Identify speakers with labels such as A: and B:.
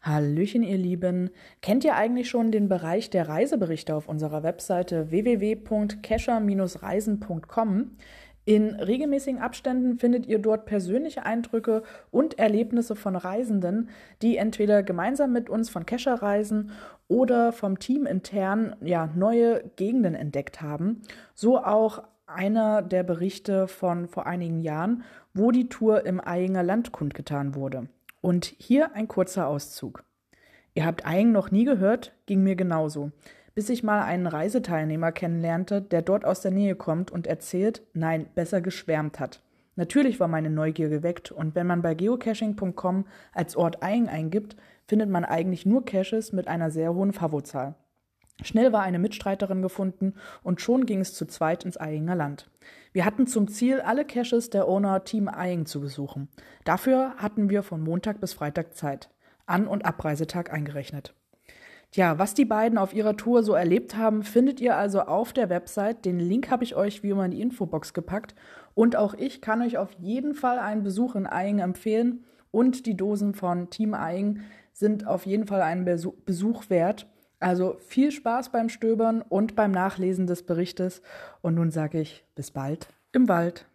A: Hallöchen, ihr Lieben. Kennt ihr eigentlich schon den Bereich der Reiseberichte auf unserer Webseite www.kescher-reisen.com? In regelmäßigen Abständen findet ihr dort persönliche Eindrücke und Erlebnisse von Reisenden, die entweder gemeinsam mit uns von Kescher reisen oder vom Team intern ja, neue Gegenden entdeckt haben. So auch einer der Berichte von vor einigen Jahren, wo die Tour im Eyinger Land kundgetan wurde. Und hier ein kurzer Auszug. Ihr habt Eying noch nie gehört? Ging mir genauso. Bis ich mal einen Reiseteilnehmer kennenlernte, der dort aus der Nähe kommt und erzählt, nein, besser geschwärmt hat. Natürlich war meine Neugier geweckt und wenn man bei geocaching.com als Ort Eying eingibt, findet man eigentlich nur Caches mit einer sehr hohen Favozahl. Schnell war eine Mitstreiterin gefunden und schon ging es zu zweit ins Eyinger Land. Wir hatten zum Ziel, alle Caches der Owner Team Eying zu besuchen. Dafür hatten wir von Montag bis Freitag Zeit. An- und Abreisetag eingerechnet. Tja, was die beiden auf ihrer Tour so erlebt haben, findet ihr also auf der Website. Den Link habe ich euch wie immer in die Infobox gepackt. Und auch ich kann euch auf jeden Fall einen Besuch in Eying empfehlen. Und die Dosen von Team Eying sind auf jeden Fall einen Besuch wert. Also viel Spaß beim Stöbern und beim Nachlesen des Berichtes. Und nun sage ich bis bald im Wald.